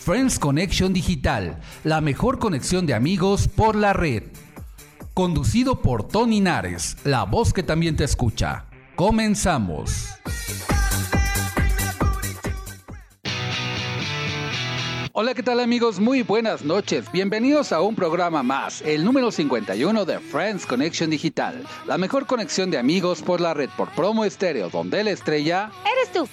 Friends Connection Digital, la mejor conexión de amigos por la red. Conducido por Tony Nares, la voz que también te escucha. Comenzamos. Hola, ¿qué tal amigos? Muy buenas noches. Bienvenidos a un programa más, el número 51 de Friends Connection Digital, la mejor conexión de amigos por la red por promo estéreo, donde la estrella eres tú.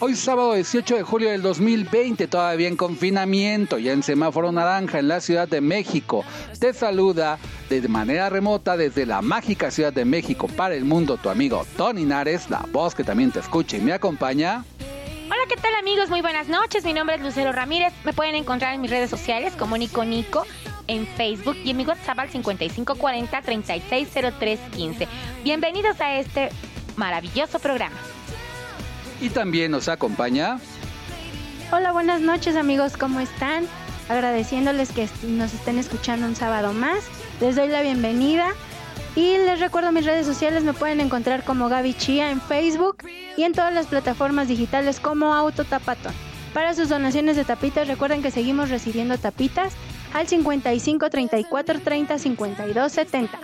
Hoy sábado 18 de julio del 2020, todavía en confinamiento, ya en semáforo naranja en la Ciudad de México. Te saluda de manera remota desde la mágica Ciudad de México para el mundo tu amigo Tony Nares, la voz que también te escucha y me acompaña. Hola, ¿qué tal amigos? Muy buenas noches. Mi nombre es Lucero Ramírez. Me pueden encontrar en mis redes sociales como Nico Nico en Facebook y en mi WhatsApp al 5540 360315. Bienvenidos a este maravilloso programa. Y también nos acompaña. Hola, buenas noches amigos, ¿cómo están? Agradeciéndoles que nos estén escuchando un sábado más. Les doy la bienvenida y les recuerdo mis redes sociales me pueden encontrar como Gaby Chía en Facebook y en todas las plataformas digitales como Autotapatón. Para sus donaciones de tapitas recuerden que seguimos recibiendo tapitas al 55 34 30 52 70.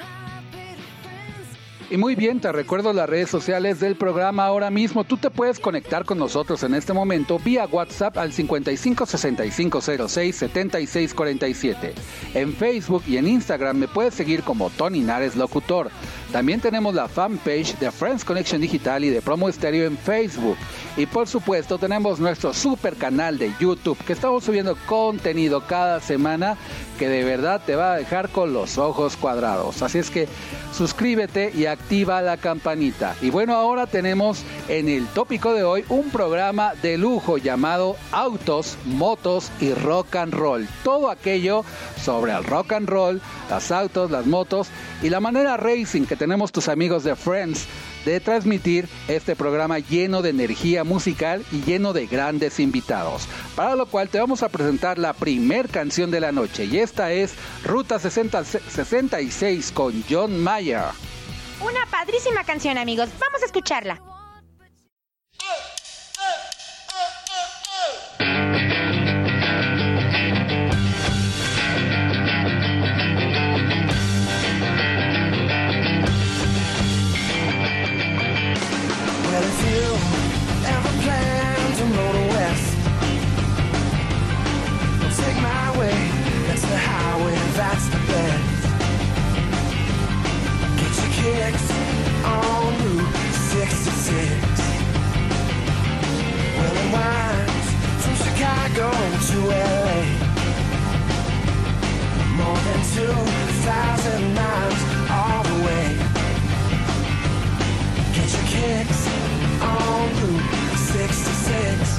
Y muy bien, te recuerdo las redes sociales del programa ahora mismo. Tú te puedes conectar con nosotros en este momento vía WhatsApp al 55 65 06 76 47. En Facebook y en Instagram me puedes seguir como Tony Nares Locutor. También tenemos la fanpage de Friends Connection Digital y de Promo Estéreo en Facebook. Y por supuesto tenemos nuestro super canal de YouTube que estamos subiendo contenido cada semana que de verdad te va a dejar con los ojos cuadrados. Así es que suscríbete y activa la campanita. Y bueno, ahora tenemos en el tópico de hoy un programa de lujo llamado Autos, Motos y Rock and Roll. Todo aquello sobre el rock and roll, las autos, las motos y la manera racing que tenemos tus amigos de Friends de transmitir este programa lleno de energía musical y lleno de grandes invitados. Para lo cual te vamos a presentar la primer canción de la noche y esta es Ruta 60, 66 con John Mayer. Una padrísima canción amigos, vamos a escucharla. 2,000 miles all the way. Get your kicks on Route 66.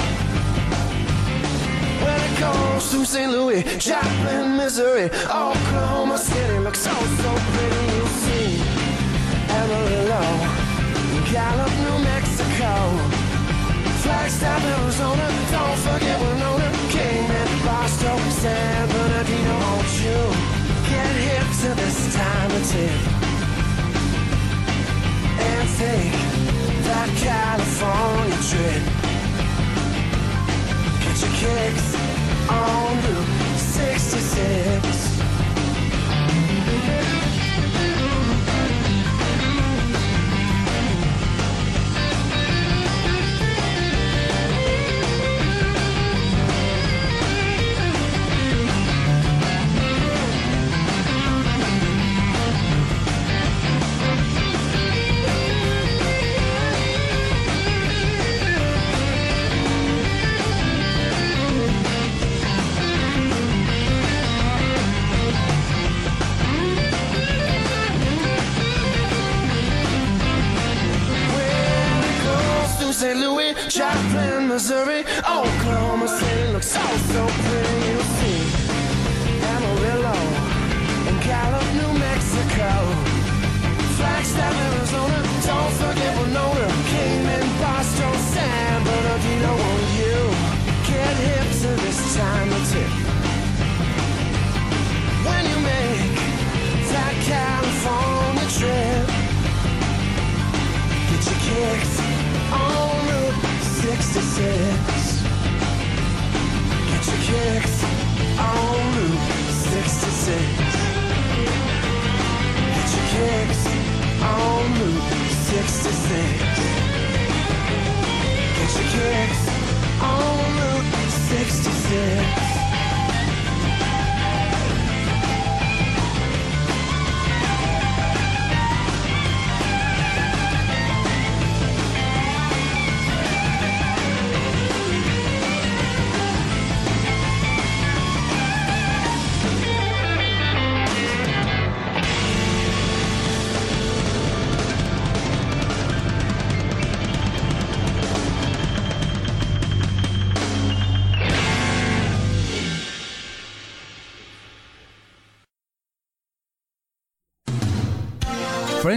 When it goes through St. Louis, Joplin, Missouri, Oklahoma City. Looks so, so pretty, you see. Amarillo, Gallup, New Mexico, Flagstaff, Arizona, don't forget Winona, Kingman, Barstow, San Bernardino, won't get hip to this time of tip and take that California trip. Get your kicks on Route 66.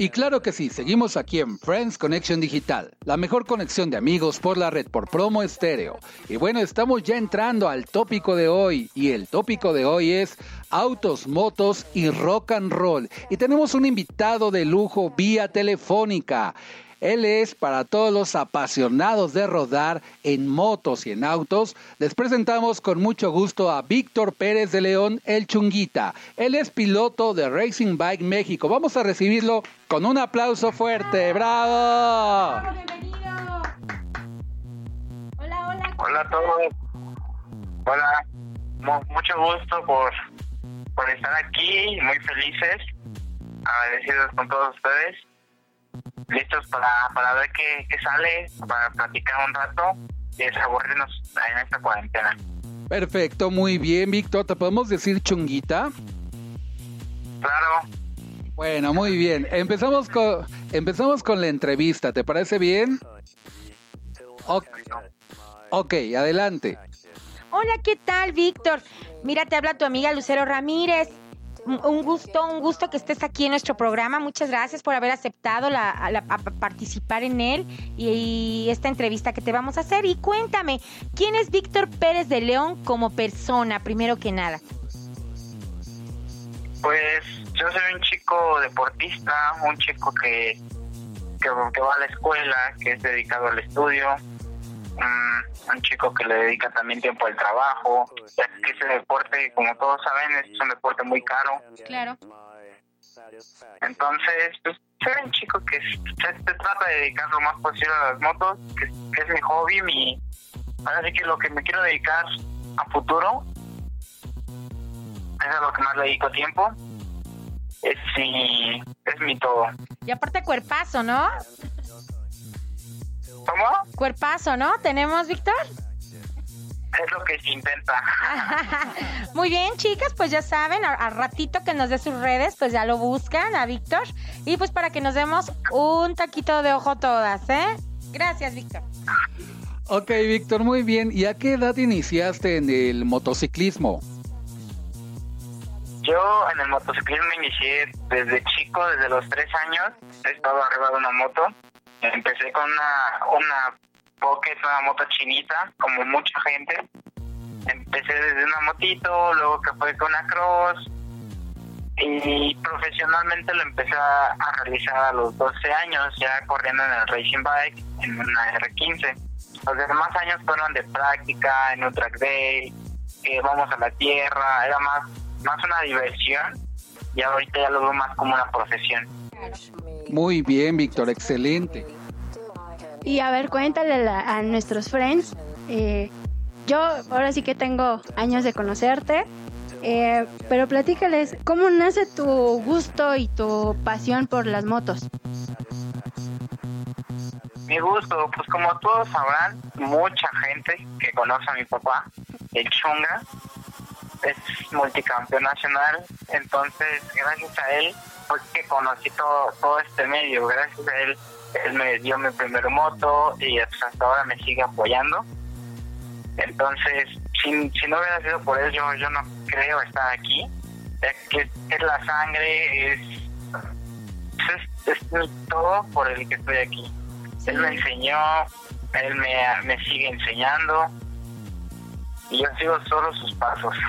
Y claro que sí, seguimos aquí en Friends Connection Digital, la mejor conexión de amigos por la red por promo estéreo. Y bueno, estamos ya entrando al tópico de hoy y el tópico de hoy es autos, motos y rock and roll. Y tenemos un invitado de lujo vía telefónica. Él es para todos los apasionados de rodar en motos y en autos. Les presentamos con mucho gusto a Víctor Pérez de León, el Chunguita. Él es piloto de Racing Bike México. Vamos a recibirlo con un aplauso fuerte. ¡Bravo! Bienvenido. Hola, hola. Hola a todos. Hola. Mu- mucho gusto por, por estar aquí, muy felices, agradecidos con todos ustedes, listos para, para ver qué, qué sale, para platicar un rato y desaburrirnos en esta cuarentena. Perfecto, muy bien, Víctor. ¿Te podemos decir Chunguita? Claro, Bueno, muy bien. Empezamos con, empezamos con la entrevista. ¿Te parece bien? Ok, ok, adelante. Hola, ¿qué tal, Víctor? Mira, te habla tu amiga Lucero Ramírez. Un gusto, un gusto que estés aquí en nuestro programa. Muchas gracias por haber aceptado la, la- a participar en él y, y esta entrevista que te vamos a hacer. Y cuéntame, ¿quién es Víctor Pérez de León como persona, primero que nada? pues yo soy un chico deportista, un chico que, que, que va a la escuela, que es dedicado al estudio, un chico que le dedica también tiempo al trabajo, ya que ese deporte, como todos saben, es un deporte muy caro. Claro. Entonces, pues, soy un chico que se, se trata de dedicar lo más posible a las motos, que, que es mi hobby, mi... Ahora que lo que me quiero dedicar a futuro, es a lo que más le dedico tiempo, es mi, es mi todo. Y aparte cuerpazo, ¿no? ¿Cómo? Cuerpazo, ¿no? ¿Tenemos, Víctor? Es lo que se intenta. Muy bien, chicas, pues ya saben, a- al ratito que nos dé sus redes, pues ya lo buscan a Víctor. Y pues para que nos demos un taquito de ojo todas, ¿eh? Gracias, Víctor. Ok, Víctor, muy bien. ¿Y a qué edad iniciaste en el motociclismo? Yo en el motociclismo inicié desde chico, desde los tres años. He estado arriba de una moto. Empecé con una, una Pocket, una moto chinita, como mucha gente. Empecé desde una motito, luego que fue con una Cross. Y profesionalmente lo empecé a, realizar a los 12 años, ya corriendo en el Racing Bike, en una R15. Los demás años fueron de práctica, en un track day, que vamos a la tierra, era más, más una diversión y ahorita ya lo veo más como una profesión. Muy bien, Víctor, excelente. Y a ver, cuéntale a, la- a nuestros friends. eh, yo ahora sí que tengo años de conocerte, eh, pero platícales, ¿cómo nace tu gusto y tu pasión por las motos? Mi gusto, pues como todos sabrán, mucha gente que conoce a mi papá, el Chunga, es multicampeón nacional, entonces gracias a él fue que conocí todo, todo este medio, gracias a él, él me dio mi primer moto y hasta ahora me sigue apoyando. Entonces, si, si no hubiera sido por él, yo, yo no creo estar aquí, que es la sangre, es es, es todo por el que estoy aquí. Él me enseñó, él me, me sigue enseñando y yo sigo solo sus pasos.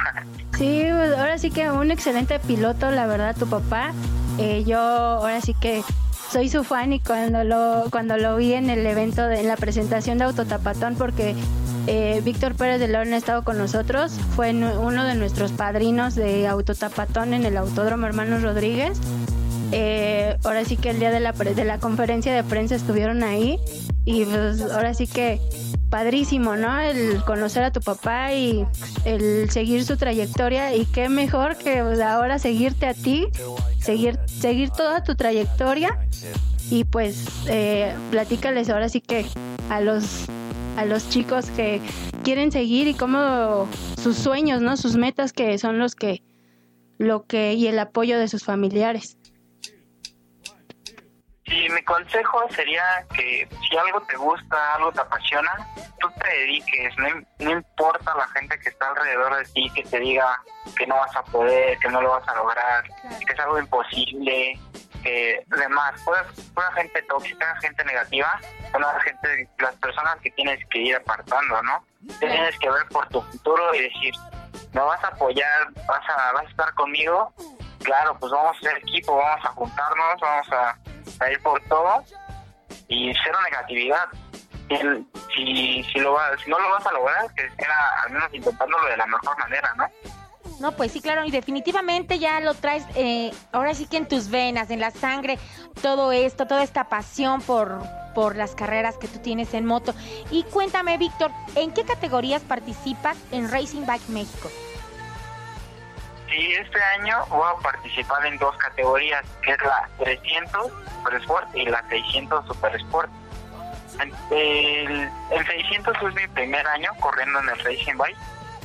Sí, pues, ahora sí que un excelente piloto, la verdad, tu papá. Eh, yo ahora sí que soy su fan y cuando lo cuando lo vi en el evento de en la presentación de Autotapatón porque eh, Víctor Pérez de León ha estado con nosotros fue uno de nuestros padrinos de Autotapatón en el Autódromo Hermanos Rodríguez. Eh, ahora sí que el día de la de la conferencia de prensa estuvieron ahí y pues ahora sí que padrísimo, ¿no? El conocer a tu papá y el seguir su trayectoria y qué mejor que ahora seguirte a ti, seguir, seguir toda tu trayectoria y pues eh, platícales ahora sí que a los a los chicos que quieren seguir y cómo sus sueños, ¿no? Sus metas que son los que lo que y el apoyo de sus familiares. Y mi consejo sería que si algo te gusta, algo te apasiona, tú te dediques, no, importa la gente que está alrededor de ti, que te diga que no vas a poder, que no lo vas a lograr, que es algo imposible, que además, una gente tóxica, gente negativa, son la gente, las personas que tienes que ir apartando, ¿no? Tienes que ver por tu futuro y decir, me vas a apoyar, vas a, vas a estar conmigo, claro, pues vamos a ser equipo, vamos a juntarnos, vamos a ir por todo y cero negatividad. Si, si, lo si no lo vas a lograr, que sea al menos intentándolo de la mejor manera, ¿no? No, pues sí, claro, y definitivamente ya lo traes, eh, ahora sí que en tus venas, en la sangre, todo esto, toda esta pasión por, por las carreras que tú tienes en moto. Y cuéntame, Víctor, ¿en qué categorías participas en Racing Bike México? Sí, este año voy a participar en dos categorías, que es la 300 Super Sport y la 600 Super Sport. El, 600 es mi primer año corriendo en el Racing Bike,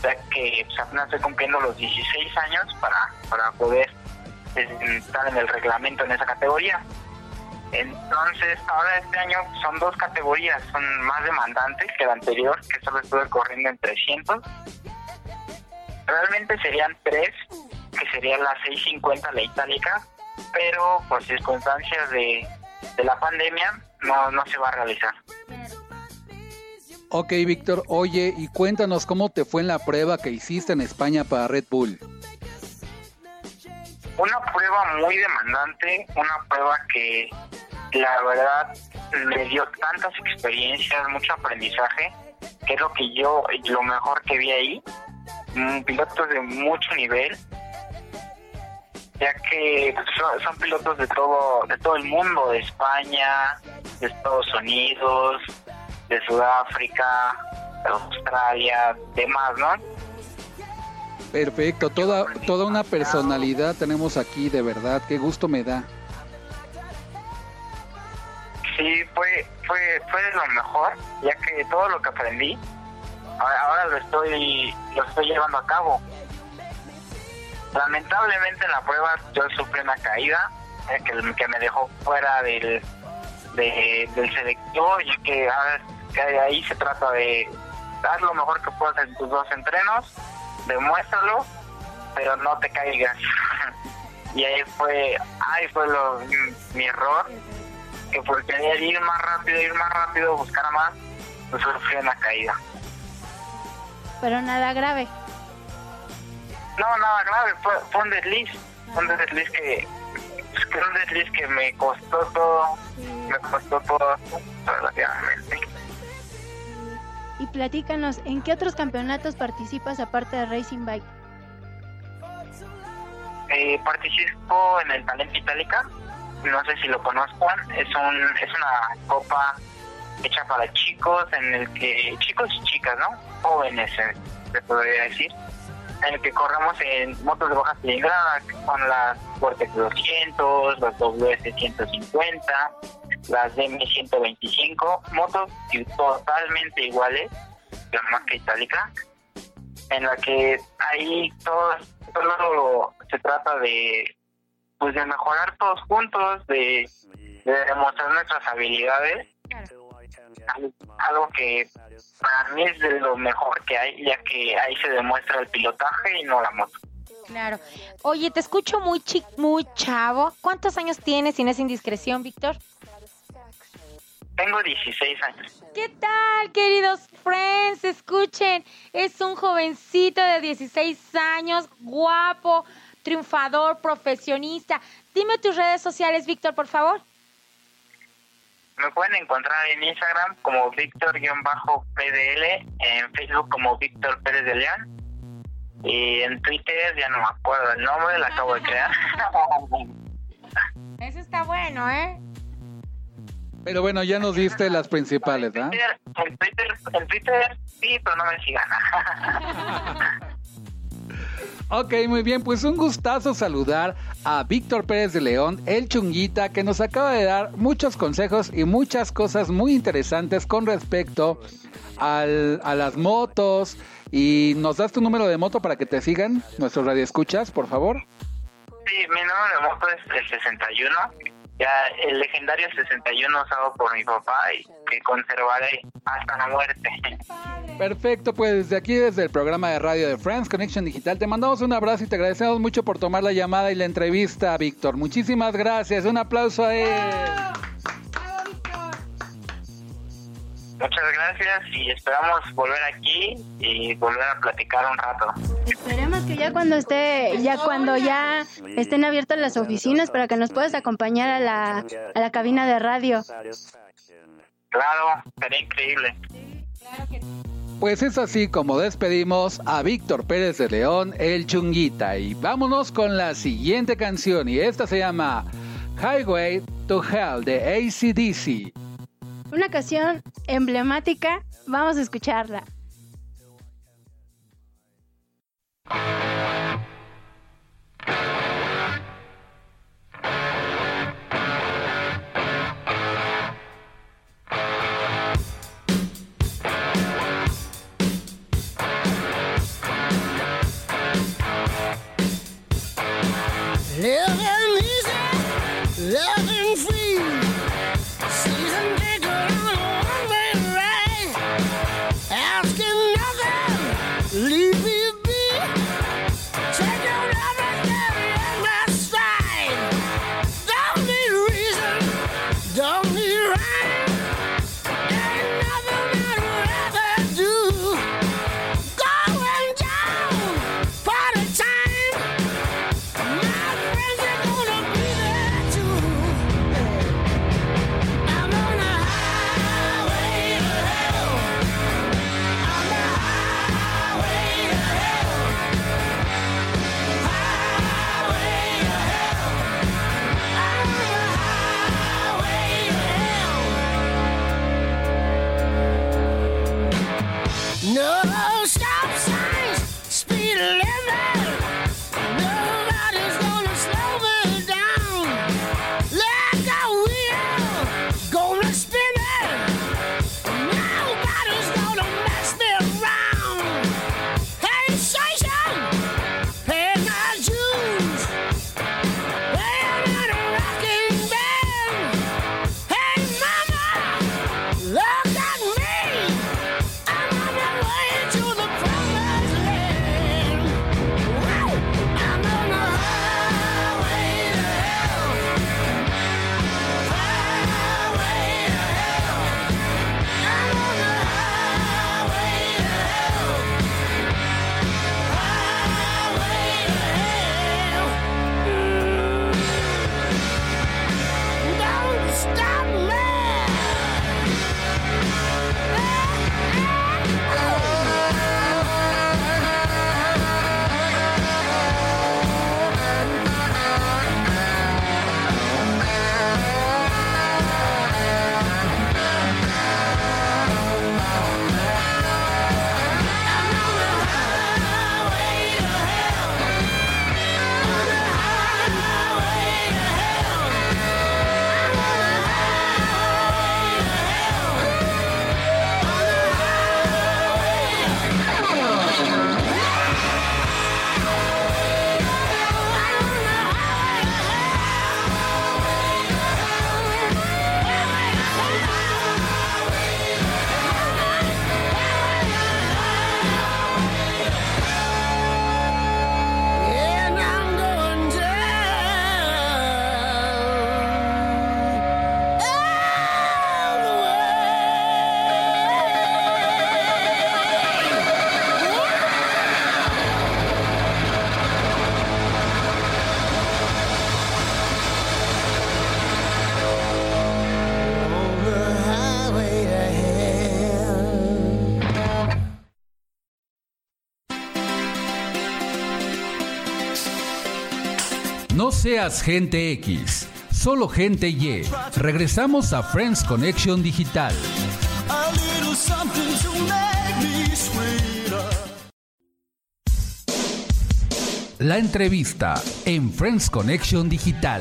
ya que pues, apenas estoy cumpliendo los 16 años para, para poder estar en el reglamento en esa categoría. Entonces, ahora este año son dos categorías, son más demandantes que la anterior, que solo estuve corriendo en 300 Realmente serían tres, que sería la 650, la itálica, pero por circunstancias de, la pandemia no, no se va a realizar. Ok, Víctor, oye, y cuéntanos cómo te fue en la prueba que hiciste en España para Red Bull. Una prueba muy demandante, una prueba que la verdad me dio tantas experiencias, mucho aprendizaje, que es lo que yo, lo mejor que vi ahí, pilotos de mucho nivel, ya que son, pilotos de todo, de todo el mundo, de España, de Estados Unidos, de Sudáfrica, de Australia, demás, ¿no? Perfecto, toda, toda una personalidad tenemos aquí, de verdad, qué gusto me da. Sí, fue, fue, fue lo mejor, ya que todo lo que aprendí ahora, lo estoy lo estoy llevando a cabo. Lamentablemente en la prueba yo sufrí una caída eh, que, me dejó fuera del, del selector y que, que ahí se trata de dar lo mejor que puedas en tus dos entrenos, demuéstralo, pero no te caigas. y ahí fue, ahí fue lo, mi, error, que por querer ir más rápido, ir más rápido, buscar más, pues sufrí una caída pero nada grave. No, nada grave, fue, un desliz, un desliz que, un desliz que me costó todo, me costó todo relativamente. Y platícanos, ¿en qué otros campeonatos participas aparte de Racing Bike? Eh, participo en el Talento Itálica, no sé si lo conozcan, es, un, es una copa hecha para chicos, en el que, chicos y chicas, ¿no? Jóvenes, eh, podría decir, en el que corremos en motos de baja cilindrada, con las Vortex 200, las WS 150, las DM 125, motos totalmente iguales, la marca itálica, en la que ahí todo, todo se trata de pues de mejorar todos juntos, de, de demostrar nuestras habilidades algo que para mí es de lo mejor que hay, ya que ahí se demuestra el pilotaje y no la moto. Claro. Oye, te escucho muy chi muy chavo. ¿Cuántos años tienes sin esa indiscreción, Víctor? Tengo 16 años. ¿Qué tal, queridos friends? Escuchen, es un jovencito de 16 años, guapo, triunfador, profesionista. Dime tus redes sociales, Víctor, por favor. Me pueden encontrar en Instagram como Víctor-PDL, en Facebook como Víctor Pérez de León y en Twitter ya no me acuerdo el nombre, la acabo de crear. Eso está bueno, ¿eh? Pero bueno, ya nos diste las principales, ¿verdad? En Twitter, en Twitter sí, pero no me sigan. Ok, muy bien, pues un gustazo saludar a Víctor Pérez de León, el chunguita, que nos acaba de dar muchos consejos y muchas cosas muy interesantes con respecto al, a las motos. Y nos das tu número de moto para que te sigan nuestros radioescuchas, por favor. Sí, mi número de moto es el 61 ya el legendario 61 usado por mi papá y que conservaré hasta la muerte. Perfecto, pues desde aquí, desde el programa de radio de Friends Connection Digital, te mandamos un abrazo y te agradecemos mucho por tomar la llamada y la entrevista, Víctor. Muchísimas gracias, un aplauso a él. Muchas gracias y esperamos volver aquí y volver a platicar un rato. Esperemos que ya cuando esté, ya cuando ya estén abiertas las oficinas para que nos puedas acompañar a la, a la cabina de radio. Claro, sería increíble. Pues es así como despedimos a Víctor Pérez de León, el Chunguita. Y vámonos con la siguiente canción y esta se llama Highway to Hell de ACDC. Una canción emblemática, vamos a escucharla. Seas gente X, solo gente Y. Regresamos a Friends Connection Digital. La entrevista en Friends Connection Digital.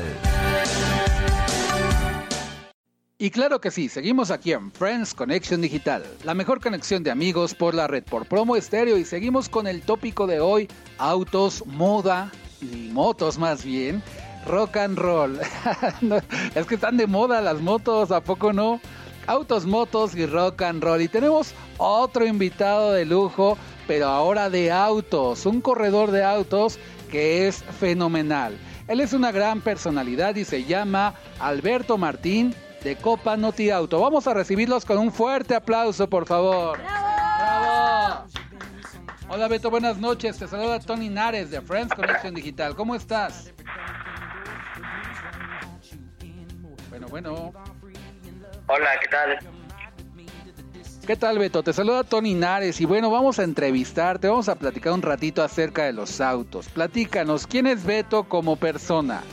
Y claro que sí, seguimos aquí en Friends Connection Digital, la mejor conexión de amigos por la red por promo estéreo y seguimos con el tópico de hoy, autos, moda y motos más bien, rock and roll. No, es que están de moda las motos, ¿a poco no? Autos, motos y rock and roll. Y tenemos otro invitado de lujo, pero ahora de autos, un corredor de autos que es fenomenal. Él es una gran personalidad y se llama Alberto Martín de Copa Noti Auto. Vamos a recibirlos con un fuerte aplauso, por favor. ¡Bravo! Hola Beto, buenas noches. Te saluda Tony Nares de Friends Connection Digital. ¿Cómo estás? Bueno, bueno. Hola, ¿qué tal? ¿Qué tal Beto? Te saluda Tony Nares y bueno, vamos a entrevistarte, vamos a platicar un ratito acerca de los autos. Platícanos, ¿quién es Beto como persona?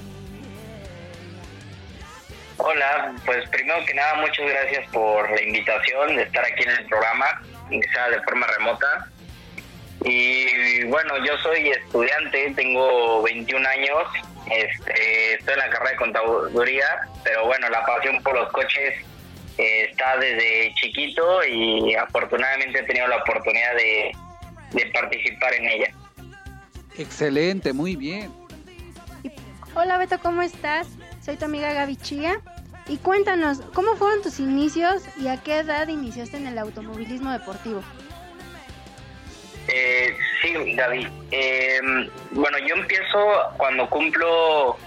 Hola, pues primero que nada, muchas gracias por la invitación de estar aquí en el programa, sea de forma remota. Y bueno, yo soy estudiante, tengo 21 años, este, estoy en la carrera de contaduría, pero bueno, la pasión por los coches eh, está desde chiquito y afortunadamente he tenido la oportunidad de, de participar en ella. Excelente, muy bien. Hola Beto, ¿cómo estás? Soy tu amiga Gaby Chía. Y cuéntanos, ¿cómo fueron tus inicios y a qué edad iniciaste en el automovilismo deportivo? Eh, sí, David. Eh, bueno, yo empiezo cuando cumplo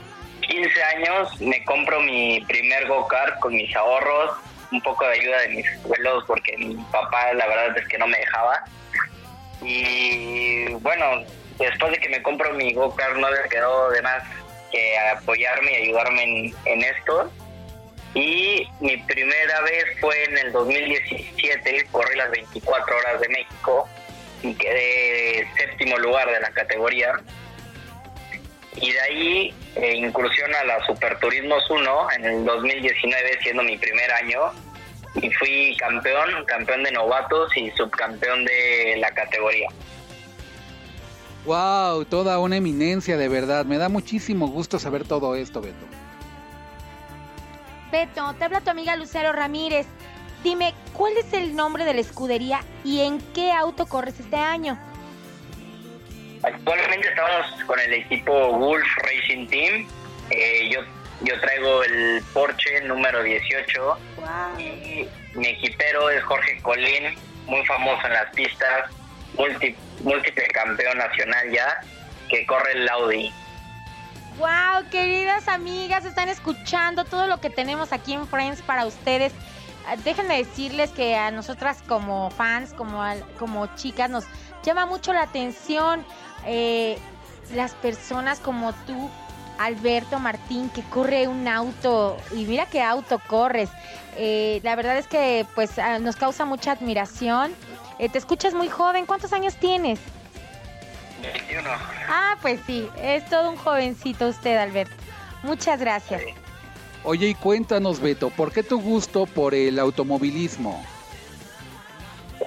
15 años, me compro mi primer go-kart con mis ahorros, un poco de ayuda de mis abuelos porque mi papá la verdad es que no me dejaba. Y bueno, después de que me compro mi go-kart no le quedó de más que apoyarme y ayudarme en, en esto. Y mi primera vez fue en el 2017, corrí las 24 horas de México y quedé séptimo lugar de la categoría. Y de ahí eh, incursión a la Superturismos 1 en el 2019, siendo mi primer año. Y fui campeón, campeón de novatos y subcampeón de la categoría. Wow, toda una eminencia de verdad. Me da muchísimo gusto saber todo esto, Beto. Beto, te habla tu amiga Lucero Ramírez. Dime, ¿cuál es el nombre de la escudería y en qué auto corres este año? Actualmente estamos con el equipo Wolf Racing Team. Eh, yo, yo traigo el Porsche número 18 Wow. y mi equipero es Jorge Colín, muy famoso en las pistas, multi- múltiple campeón nacional ya, que corre el Audi. Wow, queridas amigas, están escuchando todo lo que tenemos aquí en Friends para ustedes. Ah, Déjenme decirles que a nosotras como fans, como, como chicas, nos llama mucho la atención eh, las personas como tú, Alberto Martín, que corre un auto y mira qué auto corres. Eh, la verdad es que pues ah, nos causa mucha admiración. Eh, te escuchas muy joven, ¿cuántos años tienes? 21. Ah, pues sí, es todo un jovencito usted, Alberto. Muchas gracias. Oye, y cuéntanos, Beto, ¿por qué tu gusto por el automovilismo?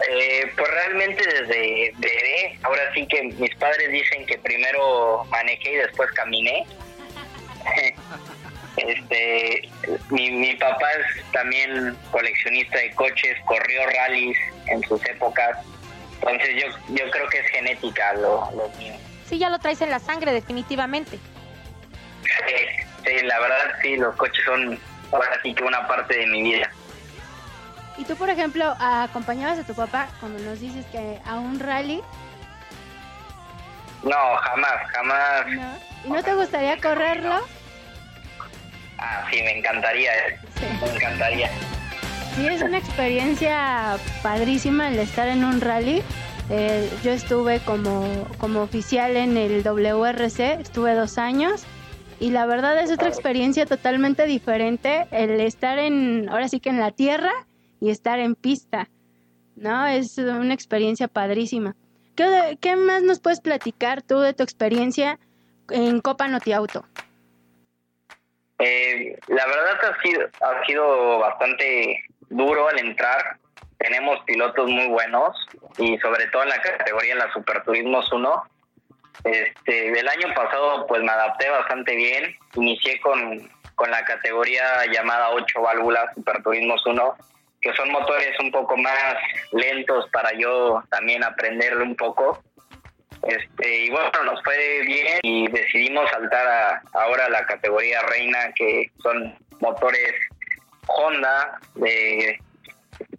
Eh, pues realmente desde bebé, ahora sí que mis padres dicen que primero manejé y después caminé. este, mi, mi papá es también coleccionista de coches, corrió rallies en sus épocas, entonces yo, yo creo que es genética lo, lo mío. Sí, ya lo traes en la sangre, definitivamente. Sí, sí, la verdad sí, los coches son ahora sí que una parte de mi vida. Y tú, por ejemplo, acompañabas a tu papá cuando nos dices que a un rally, No, jamás, jamás. ¿no? ¿Y no te gustaría correrlo? Ah, sí, me encantaría, eh, Sí. me encantaría. Sí, es una experiencia padrísima el estar en un rally. Eh, yo estuve como, como oficial en el WRC, estuve dos años y la verdad es otra experiencia totalmente diferente el estar en, ahora sí que en la tierra y estar en pista, ¿no? Es una experiencia padrísima. ¿Qué, qué más nos puedes platicar tú de tu experiencia en Copa Noti Auto? Eh, la verdad ha sido, ha sido bastante duro al entrar. Tenemos pilotos muy buenos y sobre todo en la categoría en la Superturismos 1. Este, del año pasado pues me adapté bastante bien. Inicié con, con la categoría llamada 8 válvulas Superturismos 1, que son motores un poco más lentos para yo también aprenderlo un poco. Este, y bueno, nos fue bien y decidimos saltar ahora a la categoría reina, que son motores Honda de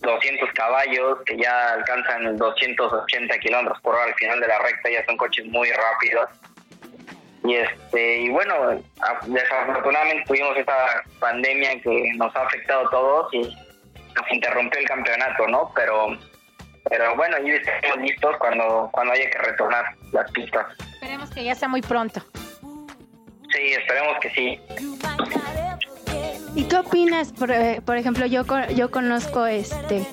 200 caballos, que ya alcanzan 280 kilómetros por hora al final de la recta, ya son coches muy rápidos. Y este y bueno, desafortunadamente tuvimos esta pandemia que nos ha afectado a todos y nos interrumpió el campeonato, ¿no? Pero pero bueno, ya estamos listos cuando, cuando haya que retornar las pistas. Esperemos que ya sea muy pronto. Sí, esperemos que sí. ¿Y qué opinas? Por, eh, ejemplo, yo, yo conozco este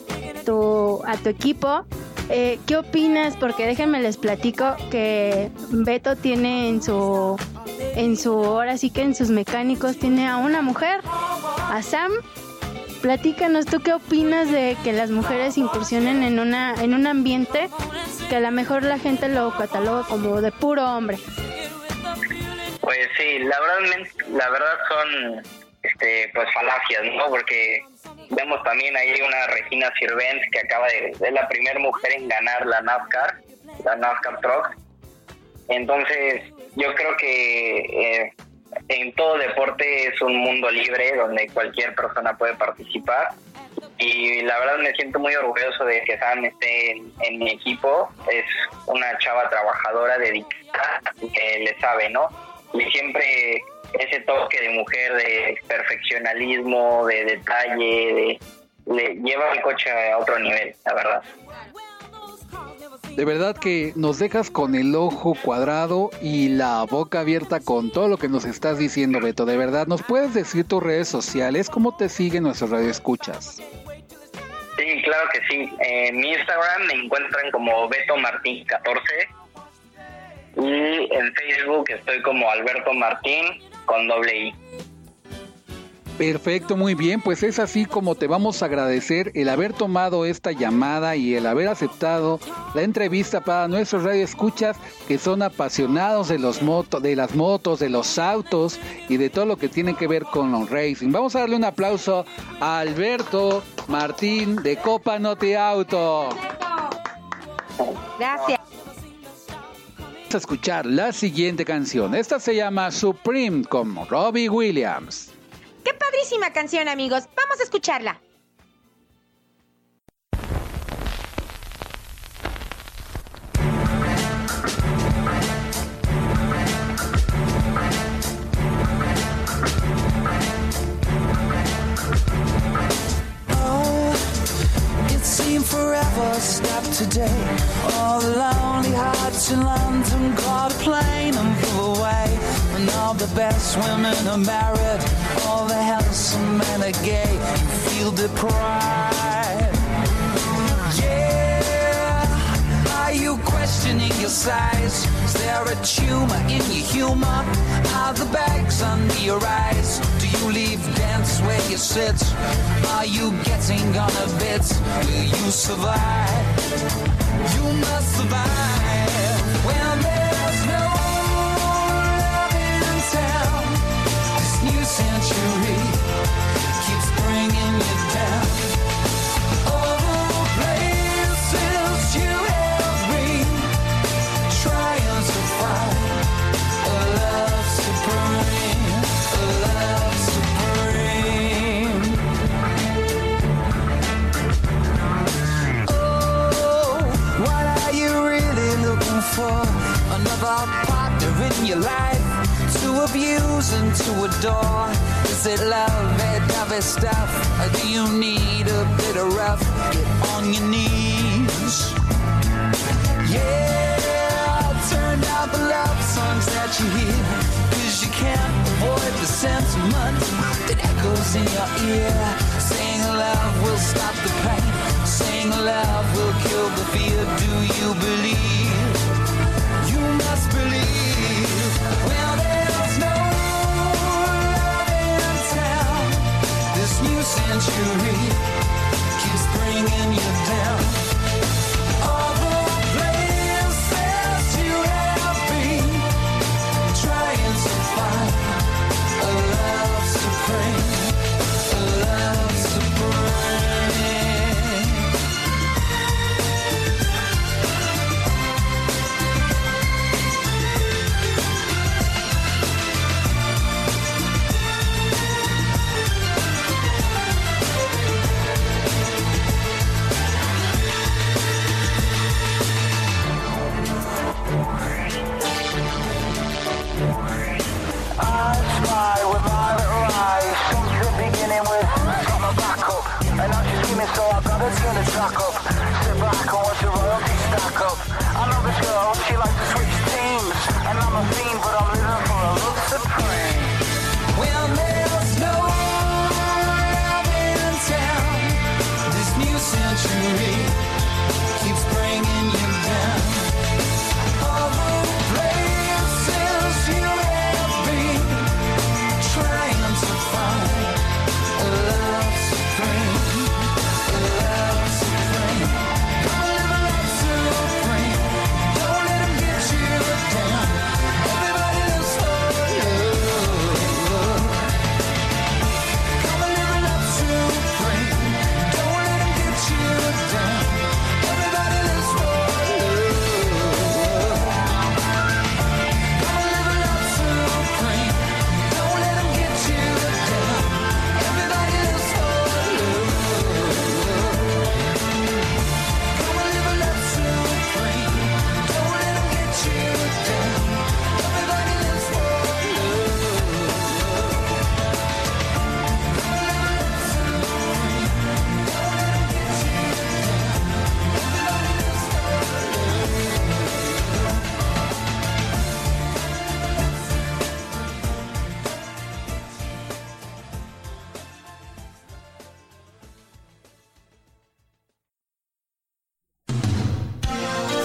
tu, a tu equipo. Eh, ¿Qué opinas? Porque déjenme les platico que Beto tiene en su en su ahora sí que en sus mecánicos tiene a una mujer, a Sam, Platícanos, ¿tú qué opinas de que las mujeres incursionen en una en un ambiente que a lo mejor la gente lo cataloga como de puro hombre? Pues sí, la verdad, la verdad son este, pues falacias, ¿no? Porque vemos también ahí una Regina Sirvent que acaba de ser la primera mujer en ganar la NASCAR, la NASCAR Truck. Entonces, yo creo que eh, en todo deporte es un mundo libre donde cualquier persona puede participar y la verdad me siento muy orgulloso de que Sam esté en, mi equipo. Es una chava trabajadora, dedicada, que le sabe, ¿no? Y siempre ese toque de mujer, de perfeccionalismo, de detalle, de, lleva el coche a otro nivel, la verdad. De verdad que nos dejas con el ojo cuadrado y la boca abierta con todo lo que nos estás diciendo, Beto. De verdad, ¿nos puedes decir tus redes sociales? ¿Cómo te siguen nuestros radioescuchas? Sí, claro que sí. En mi Instagram me encuentran como Beto Martín 14 y en Facebook estoy como Alberto Martín con doble I. Perfecto, muy bien, pues es así como te vamos a agradecer el haber tomado esta llamada y el haber aceptado la entrevista para nuestros radioescuchas que son apasionados de los motos, de las motos, de los autos y de todo lo que tiene que ver con los racing. Vamos a darle un aplauso a Alberto Martín de Copa Note Auto. Gracias. Vamos a escuchar la siguiente canción. Esta se llama Supreme con Robbie Williams. Qué padrísima canción, amigos. Vamos a escucharla. forever stop today. All the hearts in London caught a plane and flew away. And all the best women are married, all the handsome men are gay. You feel deprived. Yeah, are you questioning your size? Is there a tumor in your humor? Are the bags under your eyes? Do you leave dance where you sit? Are you getting on a bit? Will you survive? You must survive for? Another partner in your life to abuse and to adore. Is it love, that other stuff? Or do you need a bit of rough? Get on your knees. Yeah, turn down the love songs that you hear. Cause you can't avoid the sentiment that echoes in your ear. Saying love will stop the pain. Saying love will kill the fear. Do you believe? century keeps bringing you down.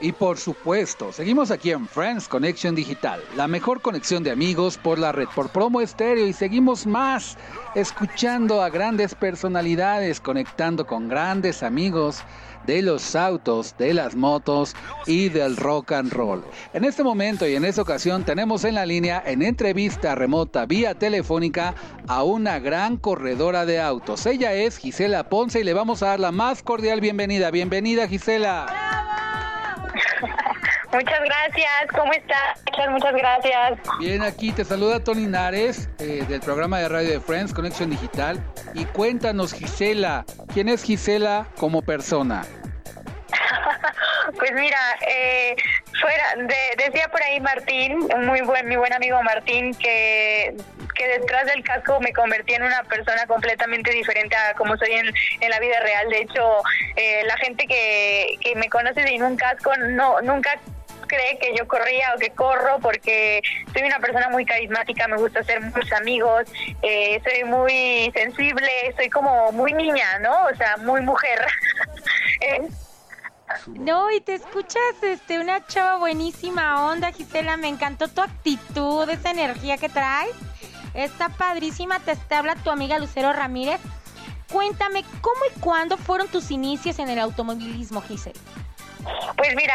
Y por supuesto, seguimos aquí en Friends Connection Digital, la mejor conexión de amigos por la red, por promo estéreo y seguimos más escuchando a grandes personalidades, conectando con grandes amigos de los autos, de las motos y del rock and roll. En este momento y en esta ocasión tenemos en la línea en entrevista remota vía telefónica a una gran corredora de autos. Ella es Gisela Ponce y le vamos a dar la más cordial bienvenida. Bienvenida Gisela. Muchas gracias, ¿cómo estás? Muchas, muchas gracias. Bien, aquí te saluda Tony Nares eh, del programa de radio de Friends Conexión Digital. Y cuéntanos, Gisela, ¿quién es Gisela como persona? Pues mira, eh, fuera, de- decía por ahí Martín, un muy buen, mi buen amigo Martín, que, que detrás del casco me convertí en una persona completamente diferente a como soy en, en la vida real. De hecho, eh, la gente que, que me conoce sin un casco no nunca cree que yo corría o que corro porque soy una persona muy carismática, me gusta hacer muchos amigos, eh, soy muy sensible, soy como muy niña, ¿no? O sea, muy mujer. Eh, No, y te escuchas este una chava buenísima onda, Gisela, me encantó tu actitud, esa energía que traes. Está padrísima, te, habla tu amiga Lucero Ramírez. Cuéntame, ¿cómo y cuándo fueron tus inicios en el automovilismo, Gisela? Pues mira,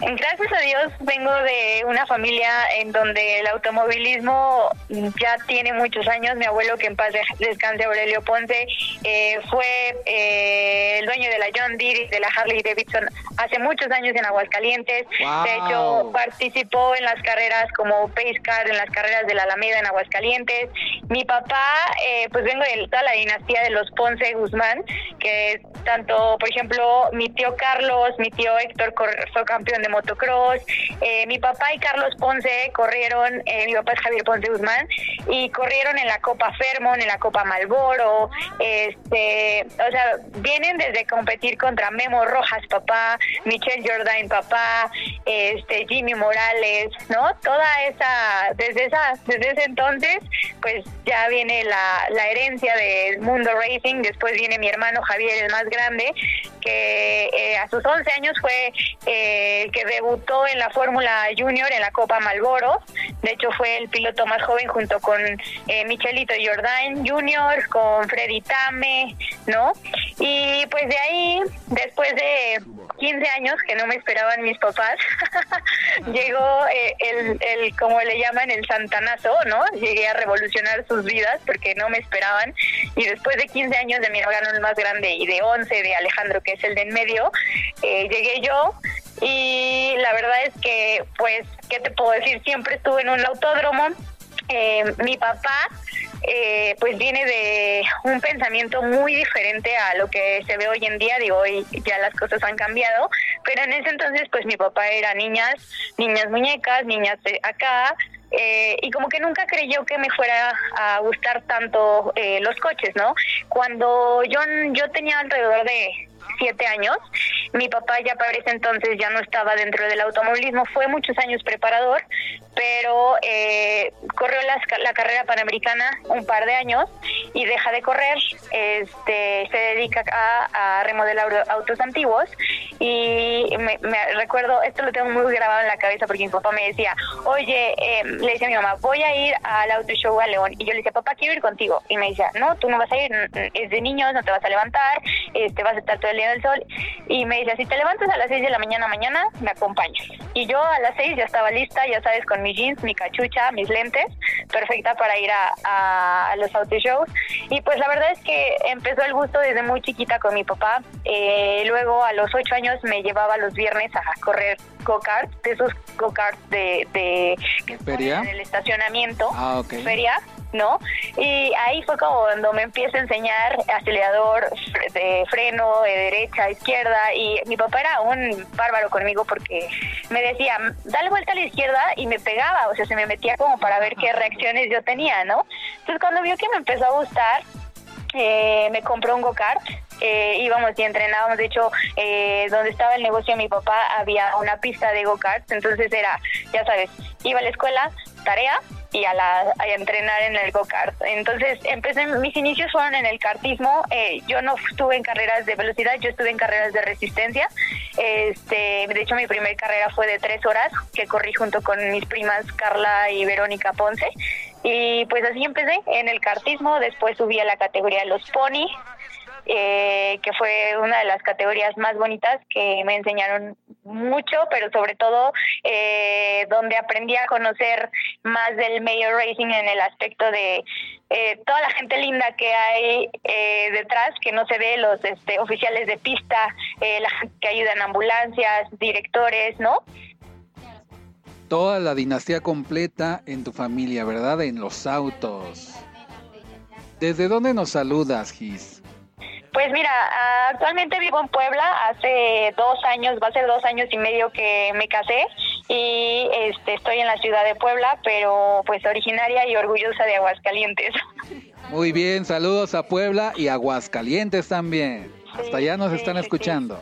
gracias a Dios vengo de una familia en donde el automovilismo ya tiene muchos años. Mi abuelo, que en paz de- descanse, Aurelio Ponce, eh, fue eh, el dueño de la John Deere y de la Harley Davidson hace muchos años en Aguascalientes. Wow. De hecho, participó en las carreras como Pace Car, en las carreras de la Alameda en Aguascalientes. Mi papá, eh, pues vengo de toda la dinastía de los Ponce Guzmán, que es tanto, por ejemplo, mi tío Carlos, mi tío Héctor fue campeón de motocross, eh, mi papá y Carlos Ponce corrieron, eh, mi papá es Javier Ponce Guzmán, y corrieron en la Copa Fermon, en la Copa Malboro, este, o sea, vienen desde competir contra Memo Rojas, papá, Michelle Jordain, papá, este, Jimmy Morales, ¿no? Toda esa, desde esa, desde ese entonces, pues ya viene la, herencia del mundo racing, después viene mi hermano Javier, el más grande, que eh, a sus 11 años fue eh, que debutó en la Fórmula Junior en la Copa Malboro. De hecho, fue el piloto más joven junto con eh, Michelito Jordain Junior, con Freddy Tame, ¿no? Y pues de ahí, después de 15 años que no me esperaban mis papás, llegó eh, el, el, como le llaman, el santanazo, ¿no? Llegué a revolucionar sus vidas porque no me esperaban. Y después de 15 años de mi hermano el más grande y de 11 de Alejandro, que es el de en medio, eh, llegué yo y la verdad es que, pues, ¿qué te puedo decir? Siempre estuve en un autódromo. Eh, mi papá eh, pues viene de un pensamiento muy diferente a lo que se ve hoy en día. Digo, hoy ya las cosas han cambiado, pero en ese entonces pues mi papá era niñas, niñas muñecas, niñas de acá, eh, y como que nunca creyó que me fuera a gustar tanto eh, los coches, ¿no? Cuando yo, yo tenía alrededor de siete años. Mi papá ya para ese entonces ya no estaba dentro del automovilismo, fue muchos años preparador, pero eh, corrió la, la, carrera panamericana un par de años y deja de correr, este, se dedica a, a remodelar autos antiguos y me, recuerdo, esto lo tengo muy grabado en la cabeza porque mi papá me decía, oye, eh, le decía a mi mamá, voy a ir al auto show a León y yo le decía, papá, quiero ir contigo y me decía, no, tú no vas a ir, es de niños, no te vas a levantar, este, vas a estar todo el día del sol y me decía, si te levantas a las 6 de la mañana mañana, me acompañas. Y yo a las 6 ya estaba lista, ya sabes, con mis jeans, mi cachucha, mis lentes, perfecta para ir a, a, los auto shows. Y pues la verdad es que empezó el gusto desde muy chiquita con mi papá. Eh, luego a los 8 años me llevaba los viernes a correr go-karts, de esos go-karts de, de ¿Feria? en el estacionamiento, ah, okay. feria, ¿no? Y ahí fue como cuando me empieza a enseñar acelerador, de freno, de derecha izquierda, y mi papá era un bárbaro conmigo porque me decía, dale vuelta a la izquierda, y me pegaba, o sea, se me metía como para ver qué reacciones yo tenía, ¿no? Entonces cuando vio que me empezó a gustar, eh, me compró un go-kart, eh, íbamos y entrenábamos, de hecho, eh, donde estaba el negocio de mi papá había una pista de go-karts, entonces era, ya sabes, iba a la escuela, tarea, y a, la, a entrenar en el go-kart. Entonces, empecé, mis inicios fueron en el kartismo. Eh, yo no estuve en carreras de velocidad, yo estuve en carreras de resistencia. Este, de hecho, mi primera carrera fue de tres horas, que corrí junto con mis primas Carla y Verónica Ponce. Y pues así empecé en el kartismo, después subí a la categoría de los pony, eh, que fue una de las categorías más bonitas que me enseñaron mucho, pero sobre todo eh, donde aprendí a conocer más del Mayor Racing en el aspecto de eh, toda la gente linda que hay eh, detrás, que no se ve, los este, oficiales de pista, eh, la gente que ayuda en ambulancias, directores, ¿no? Toda la dinastía completa en tu familia, ¿verdad? En los autos. ¿Desde dónde nos saludas, Gis? Pues mira, actualmente vivo en Puebla, hace dos años, va a ser dos años y medio que me casé y este, estoy en la ciudad de Puebla, pero pues originaria y orgullosa de Aguascalientes. Muy bien, saludos a Puebla y Aguascalientes también. Hasta allá nos sí, están sí, escuchando.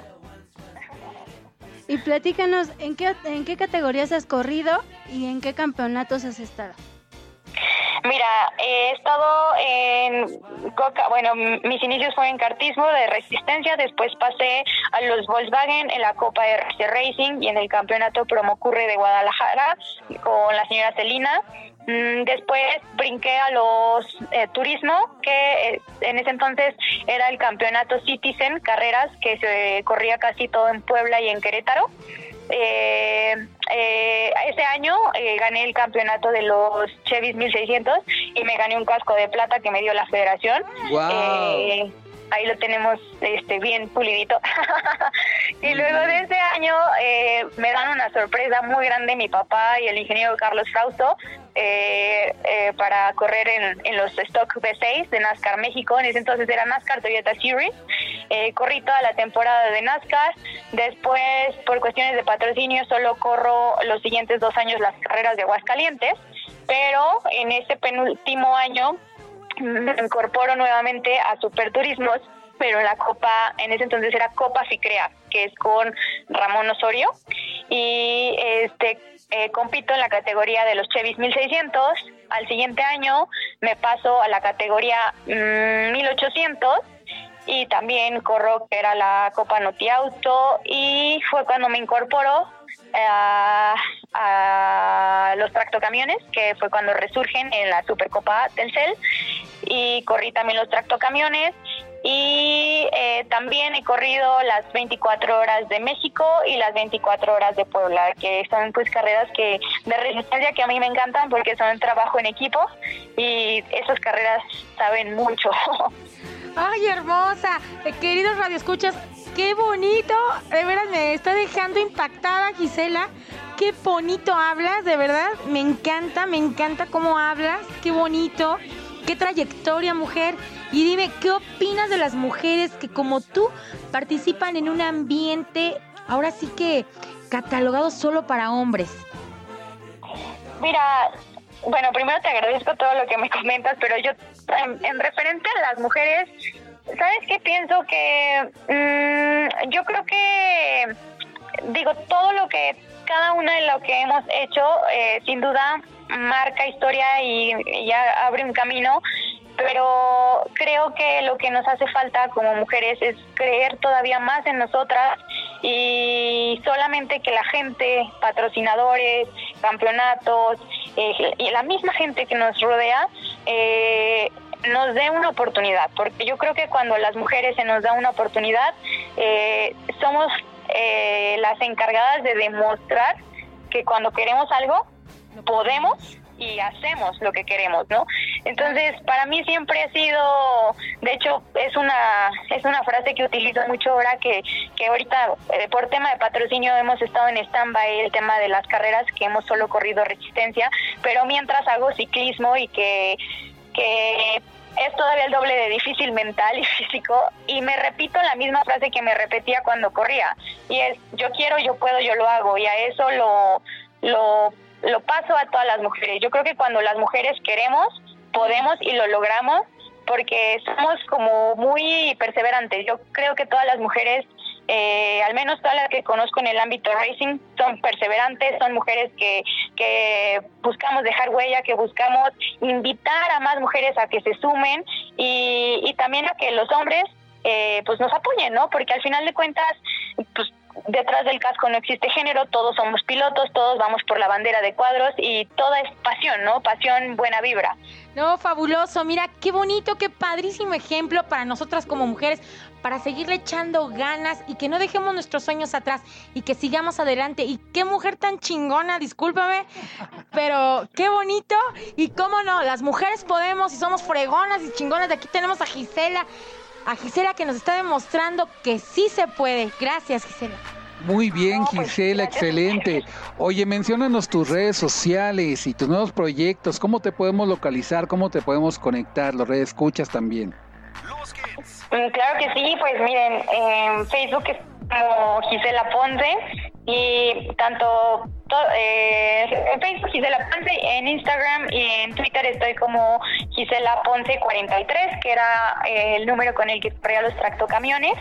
Y platícanos, ¿en qué, ¿en qué categorías has corrido y en qué campeonatos has estado? Mira, he estado en Coca, bueno, mis inicios fue en kartismo de resistencia, después pasé a los Volkswagen en la Copa RC Racing y en el campeonato Promocurre de Guadalajara con la señora Celina. Mm, Después brinqué a los eh, turismo, que eh, en ese entonces era el campeonato Citizen Carreras, que se corría casi todo en Puebla y en Querétaro. Eh, eh, ese año eh, gané el campeonato de los Chevys 1600 y me gané un casco de plata que me dio la federación. Guau. Ahí lo tenemos este bien pulidito. y luego de ese año eh, me dan una sorpresa muy grande mi papá y el ingeniero Carlos Frausto eh, eh, para correr en, en los Stock V6 de NASCAR México. En ese entonces era NASCAR Toyota Series. Eh, corrí toda la temporada de NASCAR. Después, por cuestiones de patrocinio, solo corro los siguientes dos años las carreras de Aguascalientes. Pero en ese penúltimo año me incorporo nuevamente a Superturismos, pero la Copa, en ese entonces era Copa Ficrea, que es con Ramón Osorio. Y este eh, compito en la categoría de los Chevys 1600. Al siguiente año me paso a la categoría mm, 1800 y también corro que era la Copa Noti Auto y fue cuando me incorporó a, a los tractocamiones, que fue cuando resurgen en la Supercopa Telcel y corrí también los tractocamiones Y eh, también he corrido las 24 horas de México y las 24 horas de Puebla, que son pues carreras que de resistencia que a mí me encantan porque son trabajo en equipo y esas carreras saben mucho. Ay, hermosa. Eh, queridos radioescuchas, qué bonito. De veras me está dejando impactada, Gisela. Qué bonito hablas, de verdad. Me encanta, me encanta cómo hablas. Qué bonito. Qué trayectoria, mujer. Y dime, ¿qué opinas de las mujeres que como tú participan en un ambiente, ahora sí que catalogado solo para hombres? Mira, bueno, primero te agradezco todo lo que me comentas, pero yo, en, en referente a las mujeres, ¿sabes qué pienso? Que mm, yo creo que, digo, todo lo que, cada una de lo que hemos hecho, eh, sin duda marca historia y, ya abre un camino, pero creo que lo que nos hace falta como mujeres es creer todavía más en nosotras y solamente que la gente, patrocinadores, campeonatos eh, y la misma gente que nos rodea eh, nos dé una oportunidad, porque yo creo que cuando las mujeres se nos da una oportunidad, eh, somos eh, las encargadas de demostrar que cuando queremos algo, podemos y hacemos lo que queremos, ¿no? Entonces, para mí siempre ha sido, de hecho, es una es una frase que utilizo mucho ahora que que ahorita eh, por tema de patrocinio hemos estado en stand-by el tema de las carreras que hemos solo corrido resistencia, pero mientras hago ciclismo y que que es todavía el doble de difícil mental y físico y me repito la misma frase que me repetía cuando corría y es yo quiero, yo puedo, yo lo hago y a eso lo lo lo paso a todas las mujeres. Yo creo que cuando las mujeres queremos, podemos y lo logramos porque somos como muy perseverantes. Yo creo que todas las mujeres, eh, al menos todas las que conozco en el ámbito racing, son perseverantes, son mujeres que, que buscamos dejar huella, que buscamos invitar a más mujeres a que se sumen y, también a que los hombres eh, pues nos apoyen, ¿no? Porque al final de cuentas, pues detrás del casco no existe género, todos somos pilotos, todos vamos por la bandera de cuadros y toda es pasión, ¿no? Pasión, buena vibra. No, fabuloso. Mira, qué bonito, qué padrísimo ejemplo para nosotras como mujeres, para seguirle echando ganas y que no dejemos nuestros sueños atrás y que sigamos adelante. Y qué mujer tan chingona, discúlpame, pero qué bonito. Y cómo no, las mujeres podemos y somos fregonas y chingonas. De aquí tenemos a Gisela, a Gisela que nos está demostrando que sí se puede. Gracias, Gisela. Muy bien, pues, Gisela, excelente. Oye, menciónanos tus redes sociales y tus nuevos proyectos. ¿Cómo te podemos localizar? ¿Cómo te podemos conectar? Los redes escuchas también. Mm, Claro que sí, pues miren, en Facebook es como Gisela Ponce y tanto to- eh, en Facebook Gisela Ponce, en Instagram y en Twitter estoy como Gisela Ponce 43, que era eh, el número con el que corría los tractocamiones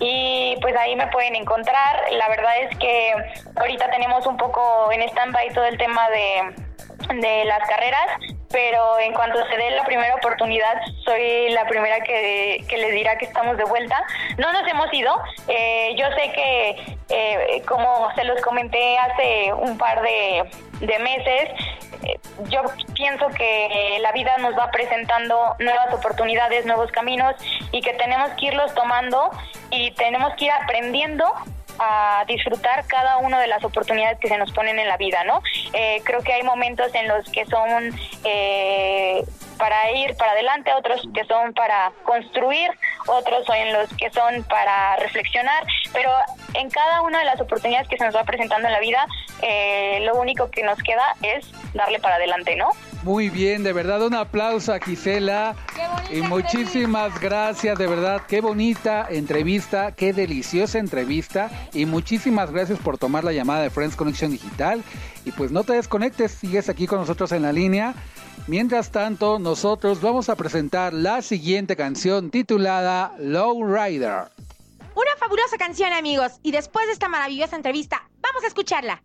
y pues ahí me pueden encontrar. La verdad es que ahorita tenemos un poco en stand-by todo el tema de, de las carreras, pero en cuanto se dé la primera oportunidad, soy la primera que, que les dirá que estamos de vuelta. No nos hemos ido. Eh, yo sé que, eh, como se los comenté hace un par de, de meses, eh, yo pienso que la vida nos va presentando nuevas oportunidades, nuevos caminos y que tenemos que irlos tomando y tenemos que ir aprendiendo a disfrutar cada una de las oportunidades que se nos ponen en la vida, ¿no? Eh, creo que hay momentos en los que son eh, para ir para adelante, otros que son para construir, otros en los que son para reflexionar, pero en cada una de las oportunidades que se nos va presentando en la vida, eh, lo único que nos queda es darle para adelante, ¿no? Muy bien, de verdad, un aplauso a Gisela. Qué Y muchísimas gracias, de verdad. Qué bonita entrevista, qué deliciosa entrevista. Y muchísimas gracias por tomar la llamada de Friends Connection Digital. Y pues no te desconectes, sigues aquí con nosotros en la línea. Mientras tanto, nosotros vamos a presentar la siguiente canción titulada Low Rider. Una fabulosa canción, amigos. Y después de esta maravillosa entrevista, vamos a escucharla.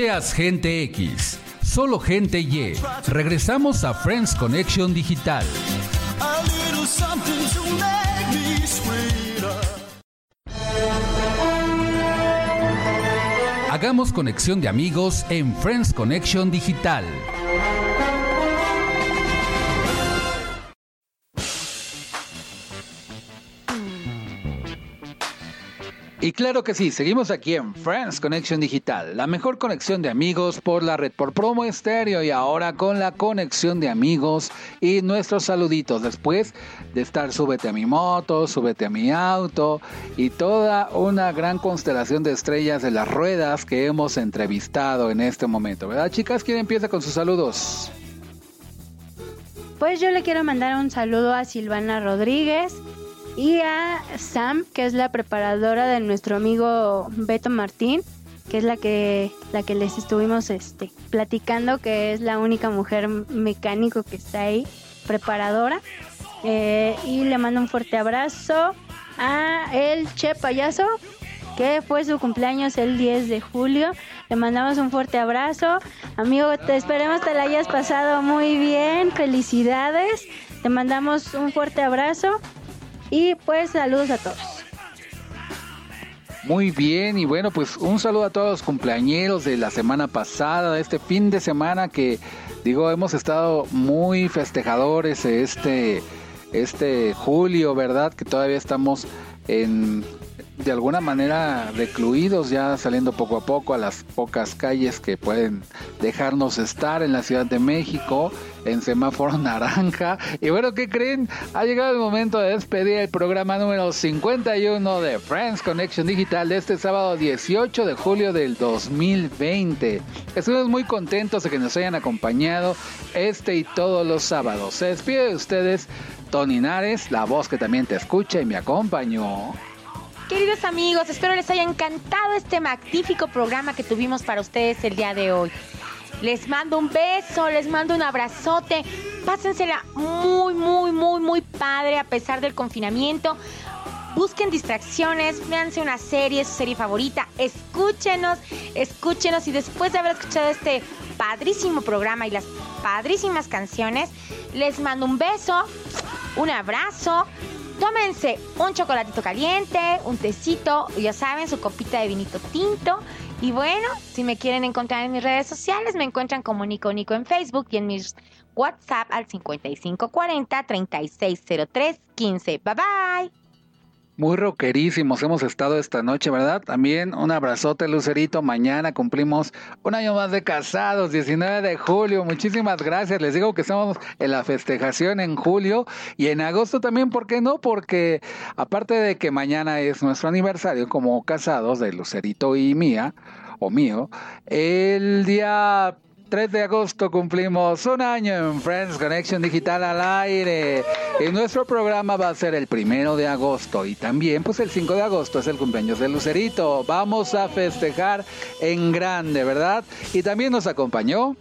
Seas gente X, solo gente Y. Regresamos a Friends Connection Digital. Hagamos conexión de amigos en Friends Connection Digital. Claro que sí, seguimos aquí en Friends Connection Digital, la mejor conexión de amigos por la red por promo estéreo y ahora con la conexión de amigos y nuestros saluditos después de estar súbete a mi moto, súbete a mi auto y toda una gran constelación de estrellas de las ruedas que hemos entrevistado en este momento, ¿verdad chicas? ¿Quién empieza con sus saludos? Pues yo le quiero mandar un saludo a Silvana Rodríguez y a Sam, que es la preparadora de nuestro amigo Beto Martín, que es la que la que les estuvimos este platicando, que es la única mujer mecánico que está ahí, preparadora. Eh, y le mando un fuerte abrazo a el Che Payaso, que fue su cumpleaños el 10 de julio. Le mandamos un fuerte abrazo. Amigo, te esperemos te la hayas pasado muy bien. Felicidades. Te mandamos un fuerte abrazo. Y pues saludos a todos. Muy bien, y bueno, pues un saludo a todos los cumpleañeros de la semana pasada, de este fin de semana que, digo, hemos estado muy festejadores este, este julio, ¿verdad? Que todavía estamos en, de alguna manera, recluidos, ya saliendo poco a poco a las pocas calles que pueden dejarnos estar en la Ciudad de México, en semáforo naranja. Y bueno, ¿qué creen? Ha llegado el momento de despedir el programa número 51 de Friends Connection Digital de este sábado 18 de julio del 2020. Estamos muy contentos de que nos hayan acompañado este y todos los sábados. Se despide de ustedes Tony Nares, la voz que también te escucha y me acompañó. Queridos amigos, espero les haya encantado este magnífico programa que tuvimos para ustedes el día de hoy. Les mando un beso, les mando un abrazote. Pásensela muy, muy, muy, muy padre a pesar del confinamiento. Busquen distracciones, véanse una serie, su serie favorita, escúchenos, escúchenos y después de haber escuchado este padrísimo programa y las padrísimas canciones, les mando un beso, un abrazo, tómense un chocolatito caliente, un tecito, ya saben, su copita de vinito tinto. Y bueno, si me quieren encontrar en mis redes sociales, me encuentran como Nico Nico en Facebook y en mis WhatsApp al 5540 3603 15. Bye bye. Muy rockerísimos hemos estado esta noche, ¿verdad? También un abrazote, Lucerito. Mañana cumplimos un año más de casados, 19 de julio. Muchísimas gracias. Les digo que estamos en la festejación en julio y en agosto también, ¿por qué no? Porque aparte de que mañana es nuestro aniversario como casados de Lucerito y mía, o mío, el día 3 de agosto cumplimos un año en Friends Connection Digital al aire. Y nuestro programa va a ser el primero de agosto. Y también, pues el 5 de agosto es el cumpleaños de Lucerito. Vamos a festejar en grande, ¿verdad? Y también nos acompañó.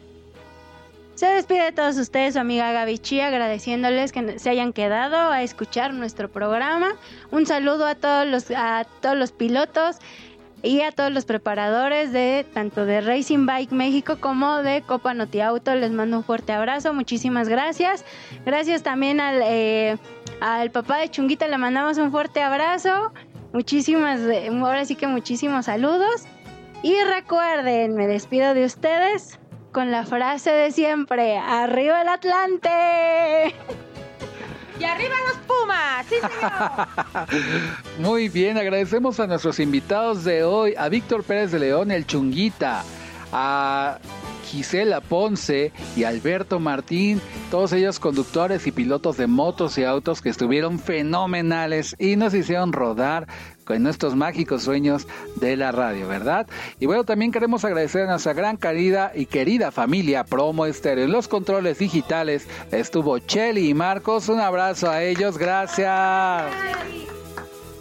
Se despide de todos ustedes su amiga Gaby Chi, agradeciéndoles que se hayan quedado a escuchar nuestro programa. Un saludo a todos los, a todos los pilotos y a todos los preparadores de tanto de Racing Bike México como de Copa Noti Auto. Les mando un fuerte abrazo, muchísimas gracias. Gracias también al, eh, al papá de Chunguita, le mandamos un fuerte abrazo. Muchísimas, eh, ahora sí que muchísimos saludos. Y recuerden, me despido de ustedes con la frase de siempre, arriba el Atlante. Y arriba los Pumas, sí señor. Muy bien, agradecemos a nuestros invitados de hoy, a Víctor Pérez de León, el Chunguita, a Gisela Ponce y Alberto Martín, todos ellos conductores y pilotos de motos y autos que estuvieron fenomenales y nos hicieron rodar con nuestros mágicos sueños de la radio, ¿verdad? Y bueno, también queremos agradecer a nuestra gran querida y querida familia Promo Estéreo. En los controles digitales estuvo Chelly y Marcos. Un abrazo a ellos, gracias.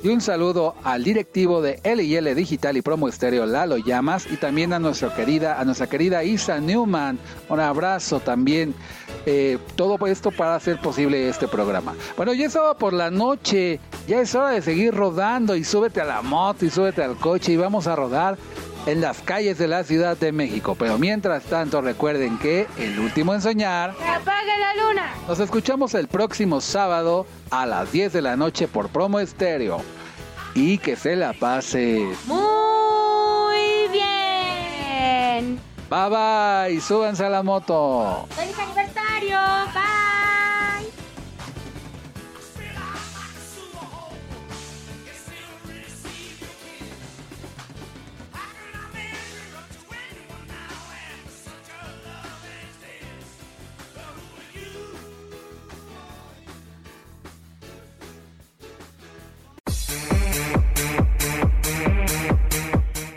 Y un saludo al directivo de L&L Digital y Promo Estéreo, Lalo Llamas, y también a nuestra querida, a nuestra querida Isa Newman. Un abrazo también. Eh, todo esto para hacer posible este programa. Bueno, ya es sábado por la noche, ya es hora de seguir rodando y súbete a la moto y súbete al coche y vamos a rodar en las calles de la Ciudad de México. Pero mientras tanto recuerden que el último en soñar ¡Que apague la luna! nos escuchamos el próximo sábado a las 10 de la noche por Promo Estéreo. Y que se la pase. Muy bien. Bye bye, súbanse a la moto. ¡Feliz aniversario! Bye.